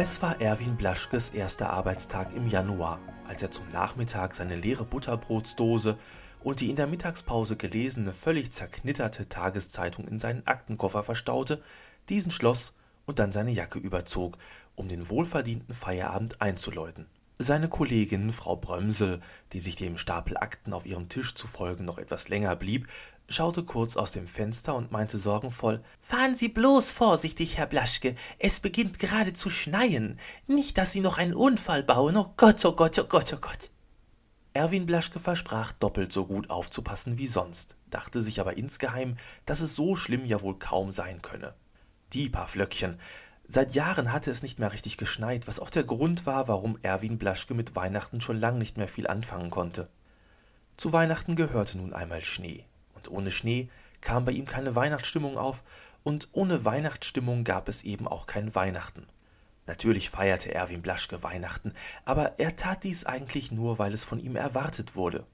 Es war Erwin Blaschkes erster Arbeitstag im Januar, als er zum Nachmittag seine leere Butterbrotsdose und die in der Mittagspause gelesene, völlig zerknitterte Tageszeitung in seinen Aktenkoffer verstaute, diesen schloss und dann seine Jacke überzog, um den wohlverdienten Feierabend einzuläuten. Seine Kollegin Frau Brömsel, die sich dem Stapel Akten auf ihrem Tisch zu folgen noch etwas länger blieb, schaute kurz aus dem Fenster und meinte sorgenvoll Fahren Sie bloß vorsichtig, Herr Blaschke, es beginnt gerade zu schneien. Nicht, dass Sie noch einen Unfall bauen. Oh Gott, oh Gott, oh Gott, oh Gott. Erwin Blaschke versprach doppelt so gut aufzupassen wie sonst, dachte sich aber insgeheim, dass es so schlimm ja wohl kaum sein könne. Die paar Flöckchen. Seit Jahren hatte es nicht mehr richtig geschneit, was auch der Grund war, warum Erwin Blaschke mit Weihnachten schon lang nicht mehr viel anfangen konnte. Zu Weihnachten gehörte nun einmal Schnee, und ohne Schnee kam bei ihm keine Weihnachtsstimmung auf, und ohne Weihnachtsstimmung gab es eben auch kein Weihnachten. Natürlich feierte Erwin Blaschke Weihnachten, aber er tat dies eigentlich nur, weil es von ihm erwartet wurde.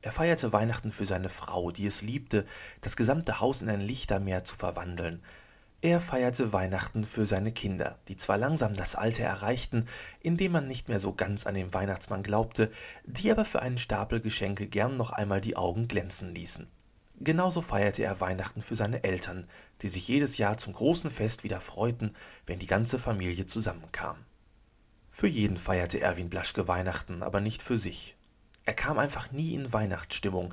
Er feierte Weihnachten für seine Frau, die es liebte, das gesamte Haus in ein Lichtermeer zu verwandeln. Er feierte Weihnachten für seine Kinder, die zwar langsam das Alter erreichten, in dem man nicht mehr so ganz an den Weihnachtsmann glaubte, die aber für einen Stapel Geschenke gern noch einmal die Augen glänzen ließen. Genauso feierte er Weihnachten für seine Eltern, die sich jedes Jahr zum großen Fest wieder freuten, wenn die ganze Familie zusammenkam. Für jeden feierte Erwin Blaschke Weihnachten, aber nicht für sich. Er kam einfach nie in Weihnachtsstimmung.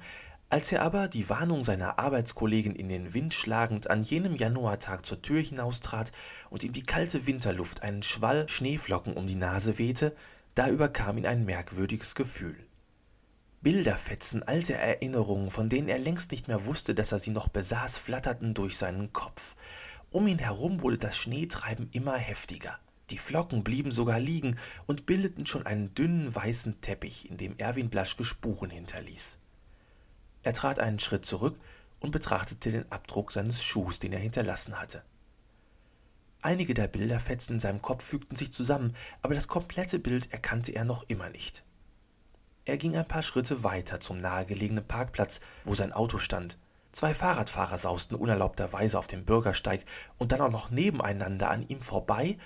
Als er aber, die Warnung seiner Arbeitskollegin in den Wind schlagend, an jenem Januartag zur Tür hinaustrat und ihm die kalte Winterluft einen Schwall Schneeflocken um die Nase wehte, da überkam ihn ein merkwürdiges Gefühl. Bilderfetzen alter Erinnerungen, von denen er längst nicht mehr wusste, dass er sie noch besaß, flatterten durch seinen Kopf. Um ihn herum wurde das Schneetreiben immer heftiger. Die Flocken blieben sogar liegen und bildeten schon einen dünnen weißen Teppich, in dem Erwin Blaschke Spuren hinterließ. Er trat einen Schritt zurück und betrachtete den Abdruck seines Schuhs, den er hinterlassen hatte. Einige der Bilderfetzen in seinem Kopf fügten sich zusammen, aber das komplette Bild erkannte er noch immer nicht. Er ging ein paar Schritte weiter zum nahegelegenen Parkplatz, wo sein Auto stand. Zwei Fahrradfahrer sausten unerlaubterweise auf dem Bürgersteig und dann auch noch nebeneinander an ihm vorbei,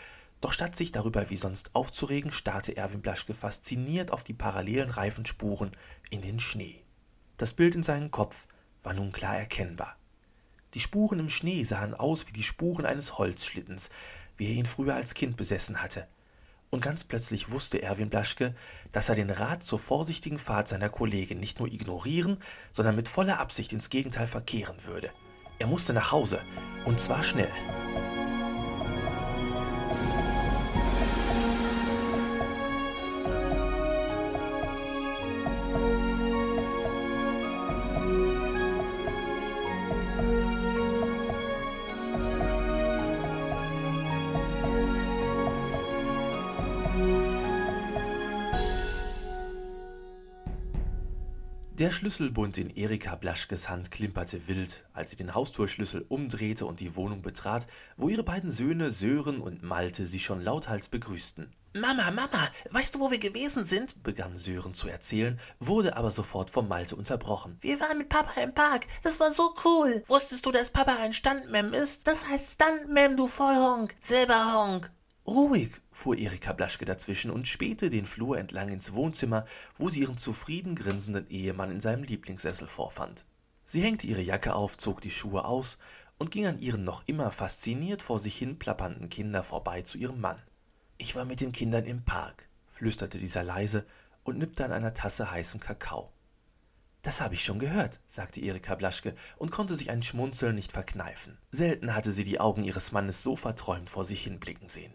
doch statt sich darüber wie sonst aufzuregen, starrte Erwin Blaschke fasziniert auf die parallelen Reifenspuren in den Schnee. Das Bild in seinem Kopf war nun klar erkennbar. Die Spuren im Schnee sahen aus wie die Spuren eines Holzschlittens, wie er ihn früher als Kind besessen hatte und ganz plötzlich wusste Erwin Blaschke, dass er den Rat zur vorsichtigen Fahrt seiner Kollegin nicht nur ignorieren, sondern mit voller Absicht ins Gegenteil verkehren würde. Er musste nach Hause, und zwar schnell. Der Schlüsselbund in Erika Blaschkes Hand klimperte wild, als sie den Haustürschlüssel umdrehte und die Wohnung betrat, wo ihre beiden Söhne Sören und Malte sie schon lauthals begrüßten. Mama, Mama, weißt du, wo wir gewesen sind? begann Sören zu erzählen, wurde aber sofort von Malte unterbrochen. Wir waren mit Papa im Park. Das war so cool. Wusstest du, dass Papa ein Standmem ist? Das heißt Standmem, du Vollhonk. Selber Honk. Ruhig, fuhr Erika Blaschke dazwischen und spähte den Flur entlang ins Wohnzimmer, wo sie ihren zufrieden grinsenden Ehemann in seinem Lieblingssessel vorfand. Sie hängte ihre Jacke auf, zog die Schuhe aus und ging an ihren noch immer fasziniert vor sich hin plappernden Kindern vorbei zu ihrem Mann. Ich war mit den Kindern im Park, flüsterte dieser leise und nippte an einer Tasse heißen Kakao. Das habe ich schon gehört, sagte Erika Blaschke und konnte sich ein Schmunzeln nicht verkneifen. Selten hatte sie die Augen ihres Mannes so verträumt vor sich hinblicken sehen.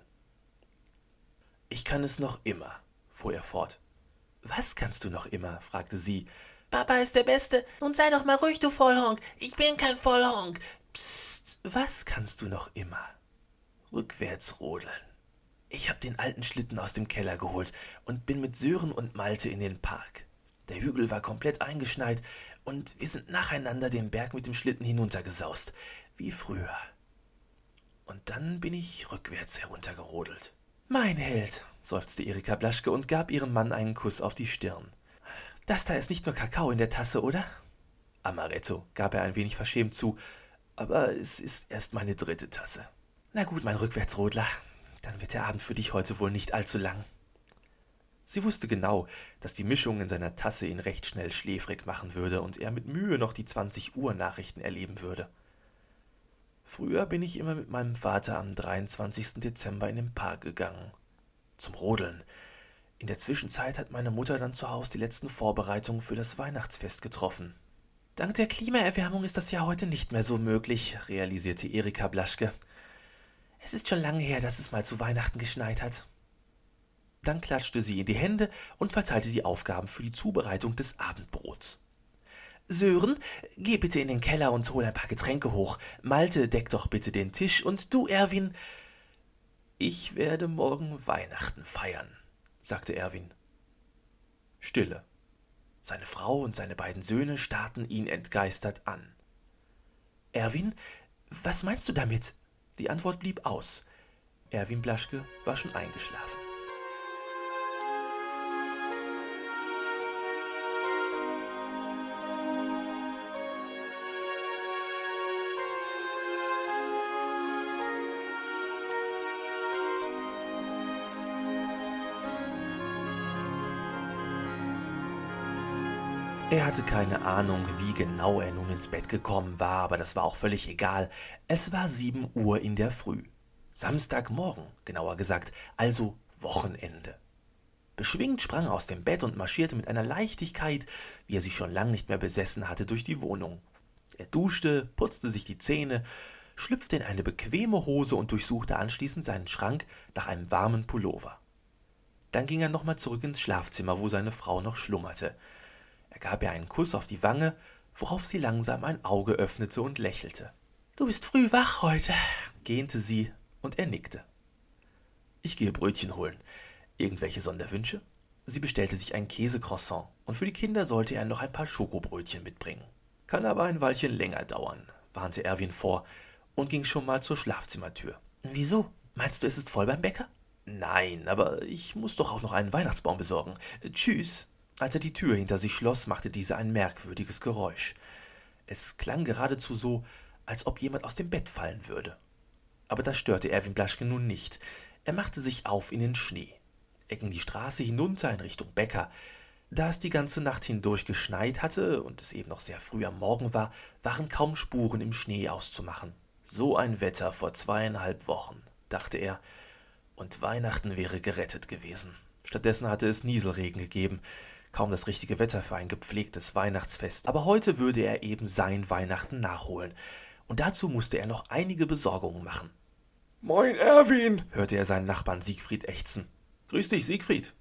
Ich kann es noch immer, fuhr er fort. Was kannst du noch immer? fragte sie. Papa ist der Beste. Nun sei doch mal ruhig, du Vollhonk. Ich bin kein Vollhonk. Psst, was kannst du noch immer? Rückwärts rodeln. Ich hab den alten Schlitten aus dem Keller geholt und bin mit Sören und Malte in den Park. Der Hügel war komplett eingeschneit und wir sind nacheinander den Berg mit dem Schlitten hinuntergesaust, wie früher. Und dann bin ich rückwärts heruntergerodelt. Mein Held, seufzte Erika Blaschke und gab ihrem Mann einen Kuss auf die Stirn. Das da ist nicht nur Kakao in der Tasse, oder? Amaretto, gab er ein wenig verschämt zu, aber es ist erst meine dritte Tasse. Na gut, mein Rückwärtsrodler, Dann wird der Abend für dich heute wohl nicht allzu lang. Sie wusste genau, dass die Mischung in seiner Tasse ihn recht schnell schläfrig machen würde und er mit Mühe noch die 20 Uhr Nachrichten erleben würde. Früher bin ich immer mit meinem Vater am 23. Dezember in den Park gegangen. Zum Rodeln. In der Zwischenzeit hat meine Mutter dann zu Hause die letzten Vorbereitungen für das Weihnachtsfest getroffen. Dank der Klimaerwärmung ist das ja heute nicht mehr so möglich, realisierte Erika Blaschke. Es ist schon lange her, dass es mal zu Weihnachten geschneit hat. Dann klatschte sie in die Hände und verteilte die Aufgaben für die Zubereitung des Abendbrots. Sören, geh bitte in den Keller und hol ein paar Getränke hoch. Malte, deck doch bitte den Tisch und du, Erwin. Ich werde morgen Weihnachten feiern, sagte Erwin. Stille. Seine Frau und seine beiden Söhne starrten ihn entgeistert an. Erwin, was meinst du damit? Die Antwort blieb aus. Erwin Blaschke war schon eingeschlafen. Er hatte keine Ahnung, wie genau er nun ins Bett gekommen war, aber das war auch völlig egal. Es war sieben Uhr in der Früh. Samstagmorgen, genauer gesagt, also Wochenende. Beschwingt sprang er aus dem Bett und marschierte mit einer Leichtigkeit, wie er sie schon lang nicht mehr besessen hatte, durch die Wohnung. Er duschte, putzte sich die Zähne, schlüpfte in eine bequeme Hose und durchsuchte anschließend seinen Schrank nach einem warmen Pullover. Dann ging er nochmal zurück ins Schlafzimmer, wo seine Frau noch schlummerte. Er gab ihr einen Kuss auf die Wange, worauf sie langsam ein Auge öffnete und lächelte. Du bist früh wach heute, gähnte sie, und er nickte. Ich gehe Brötchen holen. Irgendwelche Sonderwünsche? Sie bestellte sich ein Käsecroissant, und für die Kinder sollte er noch ein paar Schokobrötchen mitbringen. Kann aber ein Weilchen länger dauern, warnte Erwin vor und ging schon mal zur Schlafzimmertür. Wieso? Meinst du, es ist voll beim Bäcker? Nein, aber ich muss doch auch noch einen Weihnachtsbaum besorgen. Tschüss. Als er die Tür hinter sich schloss, machte diese ein merkwürdiges Geräusch. Es klang geradezu so, als ob jemand aus dem Bett fallen würde. Aber das störte Erwin Blaschke nun nicht. Er machte sich auf in den Schnee. Er ging die Straße hinunter in Richtung Bäcker. Da es die ganze Nacht hindurch geschneit hatte und es eben noch sehr früh am Morgen war, waren kaum Spuren im Schnee auszumachen. So ein Wetter vor zweieinhalb Wochen, dachte er, und Weihnachten wäre gerettet gewesen. Stattdessen hatte es Nieselregen gegeben, kaum das richtige Wetter für ein gepflegtes Weihnachtsfest, aber heute würde er eben sein Weihnachten nachholen, und dazu musste er noch einige Besorgungen machen. Moin, Erwin, hörte er seinen Nachbarn Siegfried ächzen. Grüß dich, Siegfried.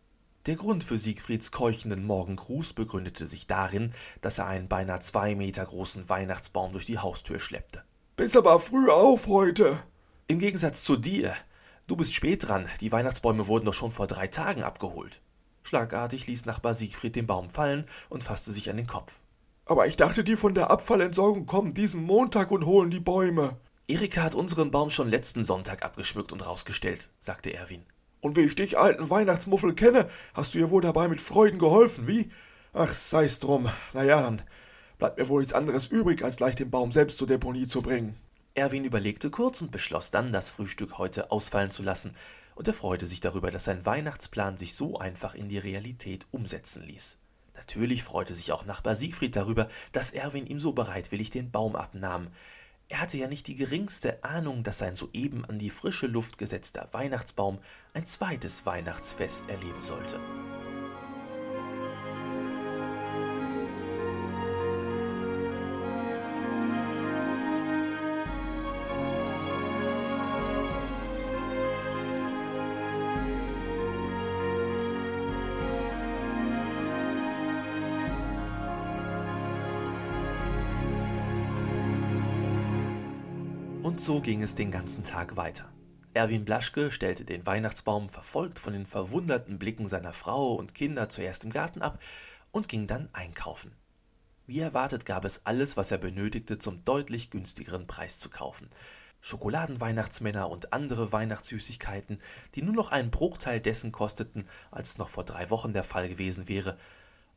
Der Grund für Siegfrieds keuchenden Morgengruß begründete sich darin, dass er einen beinahe zwei Meter großen Weihnachtsbaum durch die Haustür schleppte. Bist aber früh auf heute. Im Gegensatz zu dir. Du bist spät dran. Die Weihnachtsbäume wurden doch schon vor drei Tagen abgeholt. Schlagartig ließ Nachbar Siegfried den Baum fallen und fasste sich an den Kopf. Aber ich dachte, die von der Abfallentsorgung kommen diesen Montag und holen die Bäume. Erika hat unseren Baum schon letzten Sonntag abgeschmückt und rausgestellt, sagte Erwin. Und wie ich dich, alten Weihnachtsmuffel, kenne, hast du ihr wohl dabei mit Freuden geholfen, wie? Ach, sei's drum. Na ja, dann bleibt mir wohl nichts anderes übrig, als gleich den Baum selbst zur Deponie zu bringen. Erwin überlegte kurz und beschloss dann, das Frühstück heute ausfallen zu lassen, und er freute sich darüber, dass sein Weihnachtsplan sich so einfach in die Realität umsetzen ließ. Natürlich freute sich auch Nachbar Siegfried darüber, dass Erwin ihm so bereitwillig den Baum abnahm. Er hatte ja nicht die geringste Ahnung, dass sein soeben an die frische Luft gesetzter Weihnachtsbaum ein zweites Weihnachtsfest erleben sollte. So ging es den ganzen Tag weiter. Erwin Blaschke stellte den Weihnachtsbaum verfolgt von den verwunderten Blicken seiner Frau und Kinder zuerst im Garten ab und ging dann einkaufen. Wie erwartet gab es alles, was er benötigte, zum deutlich günstigeren Preis zu kaufen. Schokoladenweihnachtsmänner und andere Weihnachtssüßigkeiten, die nur noch einen Bruchteil dessen kosteten, als es noch vor drei Wochen der Fall gewesen wäre.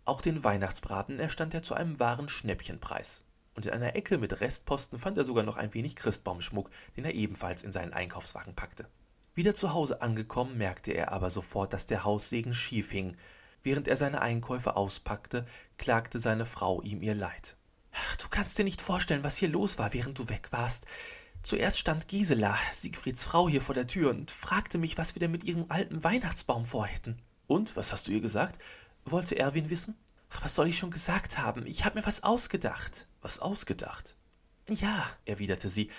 Auch den Weihnachtsbraten erstand er zu einem wahren Schnäppchenpreis und in einer Ecke mit Restposten fand er sogar noch ein wenig Christbaumschmuck, den er ebenfalls in seinen Einkaufswagen packte. Wieder zu Hause angekommen, merkte er aber sofort, dass der Haussegen schief hing. Während er seine Einkäufe auspackte, klagte seine Frau ihm ihr Leid. Ach, du kannst dir nicht vorstellen, was hier los war, während du weg warst. Zuerst stand Gisela, Siegfrieds Frau, hier vor der Tür und fragte mich, was wir denn mit ihrem alten Weihnachtsbaum vorhätten. Und, was hast du ihr gesagt? wollte Erwin wissen. Ach, was soll ich schon gesagt haben? Ich habe mir was ausgedacht. Was ausgedacht? Ja, erwiderte sie,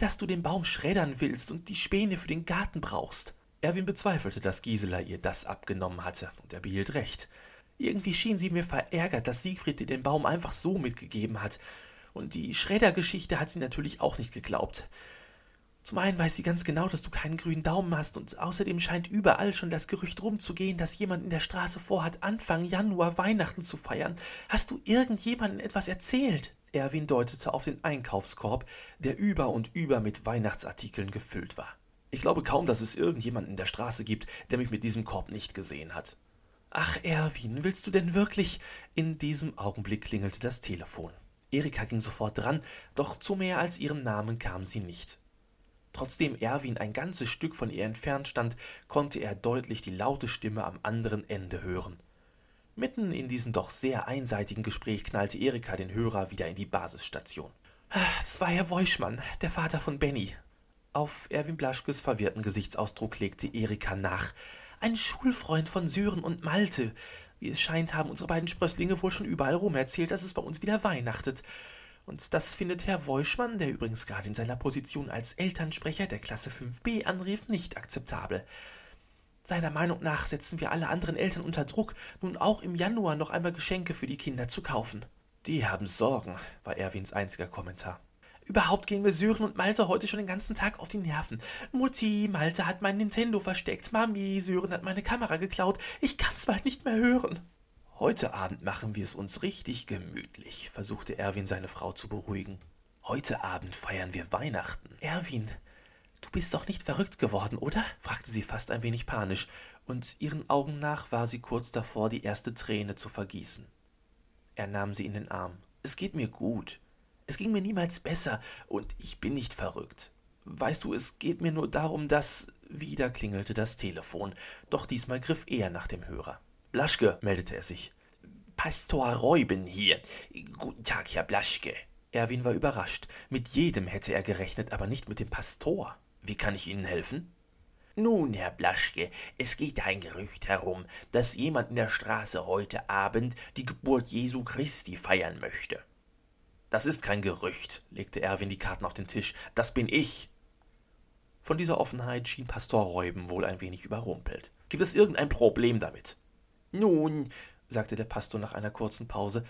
dass du den Baum schreddern willst und die Späne für den Garten brauchst. Erwin bezweifelte, dass Gisela ihr das abgenommen hatte, und er behielt recht. Irgendwie schien sie mir verärgert, dass Siegfried dir den Baum einfach so mitgegeben hat. Und die Schreddergeschichte hat sie natürlich auch nicht geglaubt. Zum einen weiß sie ganz genau, dass du keinen grünen Daumen hast, und außerdem scheint überall schon das Gerücht rumzugehen, dass jemand in der Straße vorhat, Anfang Januar Weihnachten zu feiern. Hast du irgendjemandem etwas erzählt? Erwin deutete auf den Einkaufskorb, der über und über mit Weihnachtsartikeln gefüllt war. Ich glaube kaum, dass es irgendjemanden in der Straße gibt, der mich mit diesem Korb nicht gesehen hat. Ach, Erwin, willst du denn wirklich? In diesem Augenblick klingelte das Telefon. Erika ging sofort dran, doch zu mehr als ihrem Namen kam sie nicht. Trotzdem Erwin ein ganzes Stück von ihr entfernt stand, konnte er deutlich die laute Stimme am anderen Ende hören. Mitten in diesem doch sehr einseitigen Gespräch knallte Erika den Hörer wieder in die Basisstation. Das war Herr Woischmann, der Vater von Benny. Auf Erwin Blaschkes verwirrten Gesichtsausdruck legte Erika nach. Ein Schulfreund von Sören und Malte. Wie es scheint, haben unsere beiden Sprösslinge wohl schon überall rum erzählt, dass es bei uns wieder weihnachtet. Und das findet Herr Woischmann, der übrigens gerade in seiner Position als Elternsprecher der Klasse 5b anrief, nicht akzeptabel. Seiner Meinung nach setzen wir alle anderen Eltern unter Druck, nun auch im Januar noch einmal Geschenke für die Kinder zu kaufen. Die haben Sorgen, war Erwins einziger Kommentar. Überhaupt gehen wir Sören und Malte heute schon den ganzen Tag auf die Nerven. Mutti, Malte hat mein Nintendo versteckt. Mami, Sören hat meine Kamera geklaut. Ich kann's bald nicht mehr hören. Heute Abend machen wir es uns richtig gemütlich, versuchte Erwin seine Frau zu beruhigen. Heute Abend feiern wir Weihnachten. Erwin, du bist doch nicht verrückt geworden, oder? fragte sie fast ein wenig panisch, und ihren Augen nach war sie kurz davor, die erste Träne zu vergießen. Er nahm sie in den Arm. Es geht mir gut. Es ging mir niemals besser, und ich bin nicht verrückt. Weißt du, es geht mir nur darum, dass. Wieder klingelte das Telefon, doch diesmal griff er nach dem Hörer. Blaschke, meldete er sich. Pastor Reuben hier. Guten Tag, Herr Blaschke. Erwin war überrascht. Mit jedem hätte er gerechnet, aber nicht mit dem Pastor. Wie kann ich Ihnen helfen? Nun, Herr Blaschke, es geht ein Gerücht herum, dass jemand in der Straße heute Abend die Geburt Jesu Christi feiern möchte. Das ist kein Gerücht, legte Erwin die Karten auf den Tisch. Das bin ich. Von dieser Offenheit schien Pastor Reuben wohl ein wenig überrumpelt. Gibt es irgendein Problem damit? Nun, sagte der Pastor nach einer kurzen Pause,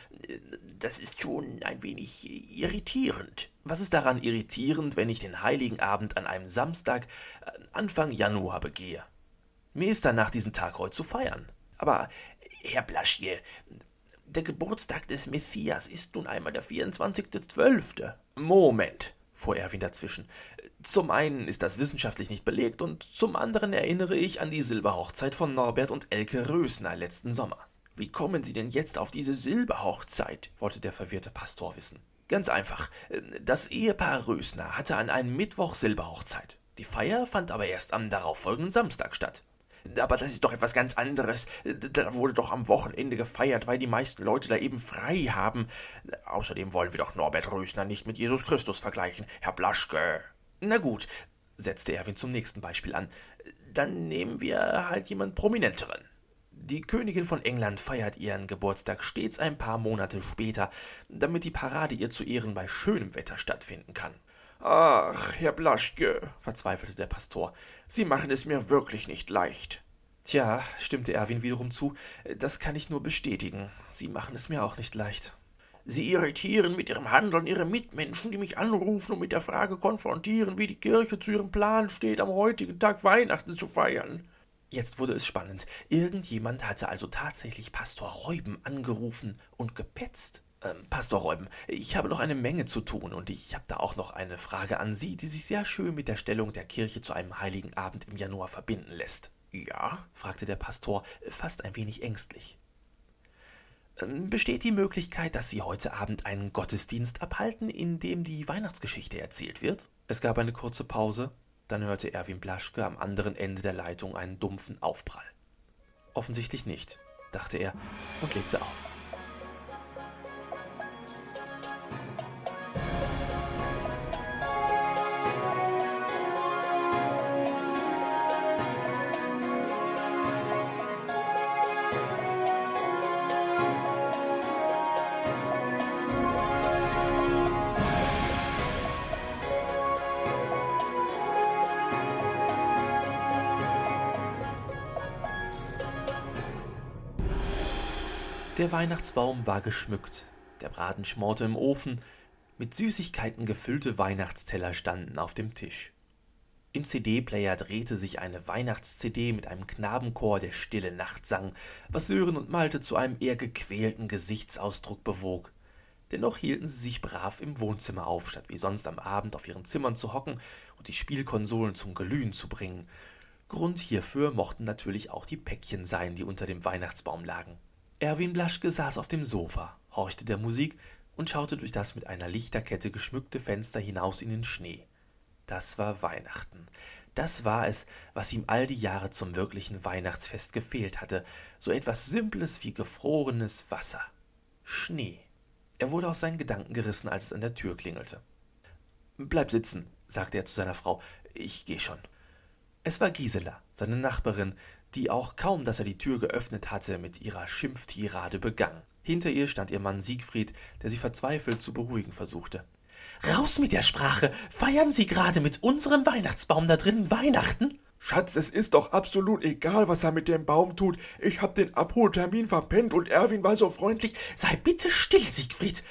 das ist schon ein wenig irritierend. Was ist daran irritierend, wenn ich den heiligen Abend an einem Samstag äh, Anfang Januar begehe? Mir ist danach diesen Tag heute zu feiern. Aber, Herr Blaschje, der Geburtstag des Messias ist nun einmal der 24.12. Moment, fuhr Erwin dazwischen. Zum einen ist das wissenschaftlich nicht belegt und zum anderen erinnere ich an die Silberhochzeit von Norbert und Elke Rösner letzten Sommer. Wie kommen Sie denn jetzt auf diese Silberhochzeit? wollte der verwirrte Pastor wissen. Ganz einfach. Das Ehepaar Rösner hatte an einem Mittwoch Silberhochzeit. Die Feier fand aber erst am darauffolgenden Samstag statt. Aber das ist doch etwas ganz anderes. Da wurde doch am Wochenende gefeiert, weil die meisten Leute da eben frei haben. Außerdem wollen wir doch Norbert Rösner nicht mit Jesus Christus vergleichen, Herr Blaschke. Na gut, setzte Erwin zum nächsten Beispiel an. Dann nehmen wir halt jemand Prominenteren. Die Königin von England feiert ihren Geburtstag stets ein paar Monate später, damit die Parade ihr zu Ehren bei schönem Wetter stattfinden kann. Ach, Herr Blaschke, verzweifelte der Pastor, Sie machen es mir wirklich nicht leicht. Tja, stimmte Erwin wiederum zu, das kann ich nur bestätigen. Sie machen es mir auch nicht leicht. Sie irritieren mit Ihrem Handeln Ihre Mitmenschen, die mich anrufen und mit der Frage konfrontieren, wie die Kirche zu ihrem Plan steht, am heutigen Tag Weihnachten zu feiern. Jetzt wurde es spannend. Irgendjemand hatte also tatsächlich Pastor Reuben angerufen und gepetzt. Ähm, Pastor Reuben, ich habe noch eine Menge zu tun und ich habe da auch noch eine Frage an Sie, die sich sehr schön mit der Stellung der Kirche zu einem heiligen Abend im Januar verbinden lässt. Ja? fragte der Pastor, fast ein wenig ängstlich. Ähm, besteht die Möglichkeit, dass Sie heute Abend einen Gottesdienst abhalten, in dem die Weihnachtsgeschichte erzählt wird? Es gab eine kurze Pause. Dann hörte Erwin Blaschke am anderen Ende der Leitung einen dumpfen Aufprall. Offensichtlich nicht, dachte er und legte auf. Der Weihnachtsbaum war geschmückt, der Braten schmorte im Ofen, mit Süßigkeiten gefüllte Weihnachtsteller standen auf dem Tisch. Im CD-Player drehte sich eine Weihnachts-CD mit einem Knabenchor, der Stille Nacht sang, was Sören und Malte zu einem eher gequälten Gesichtsausdruck bewog. Dennoch hielten sie sich brav im Wohnzimmer auf, statt wie sonst am Abend auf ihren Zimmern zu hocken und die Spielkonsolen zum Glühen zu bringen. Grund hierfür mochten natürlich auch die Päckchen sein, die unter dem Weihnachtsbaum lagen. Erwin Blaschke saß auf dem Sofa, horchte der Musik und schaute durch das mit einer Lichterkette geschmückte Fenster hinaus in den Schnee. Das war Weihnachten. Das war es, was ihm all die Jahre zum wirklichen Weihnachtsfest gefehlt hatte, so etwas Simples wie gefrorenes Wasser. Schnee. Er wurde aus seinen Gedanken gerissen, als es an der Tür klingelte. Bleib sitzen, sagte er zu seiner Frau, ich geh schon. Es war Gisela, seine Nachbarin, die auch kaum, dass er die Tür geöffnet hatte, mit ihrer Schimpftirade begann. Hinter ihr stand ihr Mann Siegfried, der sie verzweifelt zu beruhigen versuchte. Raus mit der Sprache! Feiern Sie gerade mit unserem Weihnachtsbaum da drinnen Weihnachten? Schatz, es ist doch absolut egal, was er mit dem Baum tut. Ich hab den Abholtermin verpennt und Erwin war so freundlich. Sei bitte still, Siegfried.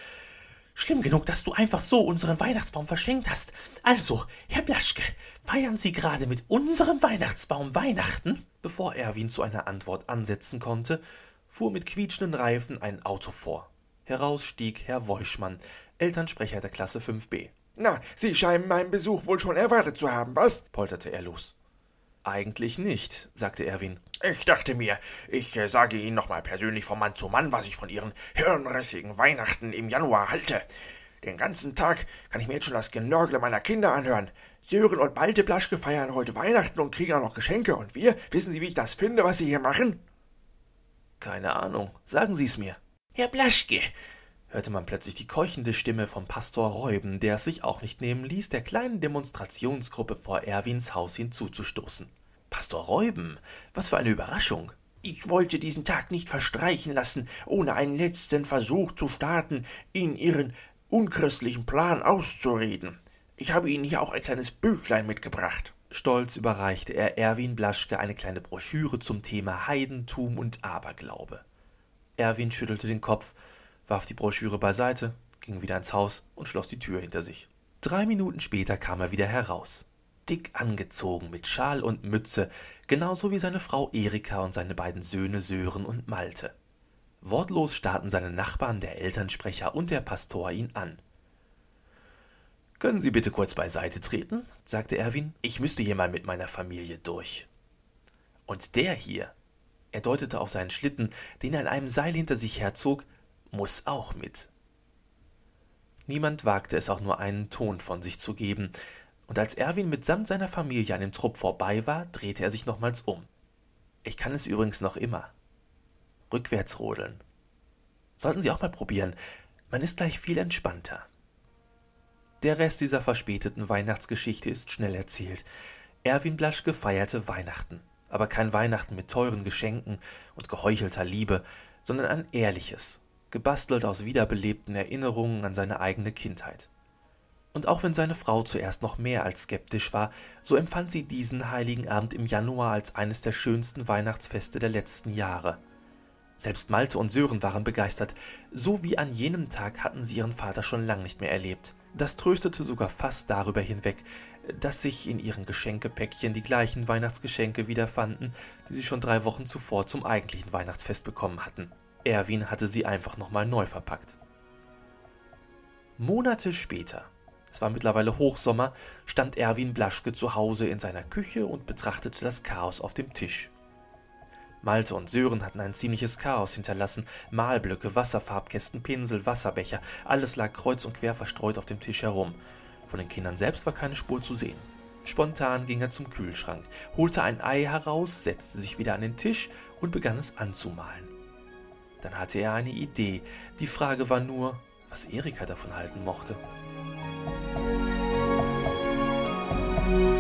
Schlimm genug, dass du einfach so unseren Weihnachtsbaum verschenkt hast. Also, Herr Blaschke, feiern Sie gerade mit unserem Weihnachtsbaum Weihnachten? Bevor Erwin zu einer Antwort ansetzen konnte, fuhr mit quietschenden Reifen ein Auto vor. Heraus stieg Herr Woischmann, Elternsprecher der Klasse 5b. Na, Sie scheinen meinen Besuch wohl schon erwartet zu haben, was? polterte er los. Eigentlich nicht, sagte Erwin. Ich dachte mir, ich äh, sage Ihnen nochmal persönlich von Mann zu Mann, was ich von Ihren hirnrissigen Weihnachten im Januar halte. Den ganzen Tag kann ich mir jetzt schon das Genörgle meiner Kinder anhören. Sören und Malte Blaschke feiern heute Weihnachten und kriegen auch noch Geschenke. Und wir, wissen Sie, wie ich das finde, was Sie hier machen? Keine Ahnung. Sagen Sie es mir. Herr Blaschke, hörte man plötzlich die keuchende Stimme vom Pastor Reuben, der es sich auch nicht nehmen ließ, der kleinen Demonstrationsgruppe vor Erwins Haus hinzuzustoßen. Pastor Reuben, was für eine Überraschung. Ich wollte diesen Tag nicht verstreichen lassen, ohne einen letzten Versuch zu starten, Ihnen Ihren unchristlichen Plan auszureden. Ich habe Ihnen hier auch ein kleines Büchlein mitgebracht. Stolz überreichte er Erwin Blaschke eine kleine Broschüre zum Thema Heidentum und Aberglaube. Erwin schüttelte den Kopf warf die Broschüre beiseite, ging wieder ins Haus und schloss die Tür hinter sich. Drei Minuten später kam er wieder heraus. Dick angezogen, mit Schal und Mütze, genauso wie seine Frau Erika und seine beiden Söhne Sören und Malte. Wortlos starrten seine Nachbarn, der Elternsprecher und der Pastor ihn an. Können Sie bitte kurz beiseite treten? sagte Erwin. Ich müsste hier mal mit meiner Familie durch. Und der hier, er deutete auf seinen Schlitten, den er an einem Seil hinter sich herzog, muss auch mit. Niemand wagte es auch nur einen Ton von sich zu geben, und als Erwin mitsamt seiner Familie an dem Trupp vorbei war, drehte er sich nochmals um. Ich kann es übrigens noch immer. Rückwärts rodeln. Sollten Sie auch mal probieren. Man ist gleich viel entspannter. Der Rest dieser verspäteten Weihnachtsgeschichte ist schnell erzählt. Erwin Blaschke feierte Weihnachten, aber kein Weihnachten mit teuren Geschenken und geheuchelter Liebe, sondern ein ehrliches, gebastelt aus wiederbelebten Erinnerungen an seine eigene Kindheit. Und auch wenn seine Frau zuerst noch mehr als skeptisch war, so empfand sie diesen heiligen Abend im Januar als eines der schönsten Weihnachtsfeste der letzten Jahre. Selbst Malte und Sören waren begeistert, so wie an jenem Tag hatten sie ihren Vater schon lang nicht mehr erlebt. Das tröstete sogar fast darüber hinweg, dass sich in ihren Geschenkepäckchen die gleichen Weihnachtsgeschenke wiederfanden, die sie schon drei Wochen zuvor zum eigentlichen Weihnachtsfest bekommen hatten. Erwin hatte sie einfach nochmal neu verpackt. Monate später, es war mittlerweile Hochsommer, stand Erwin Blaschke zu Hause in seiner Küche und betrachtete das Chaos auf dem Tisch. Malte und Sören hatten ein ziemliches Chaos hinterlassen. Malblöcke, Wasserfarbkästen, Pinsel, Wasserbecher, alles lag kreuz und quer verstreut auf dem Tisch herum. Von den Kindern selbst war keine Spur zu sehen. Spontan ging er zum Kühlschrank, holte ein Ei heraus, setzte sich wieder an den Tisch und begann es anzumalen. Dann hatte er eine Idee. Die Frage war nur, was Erika davon halten mochte. Musik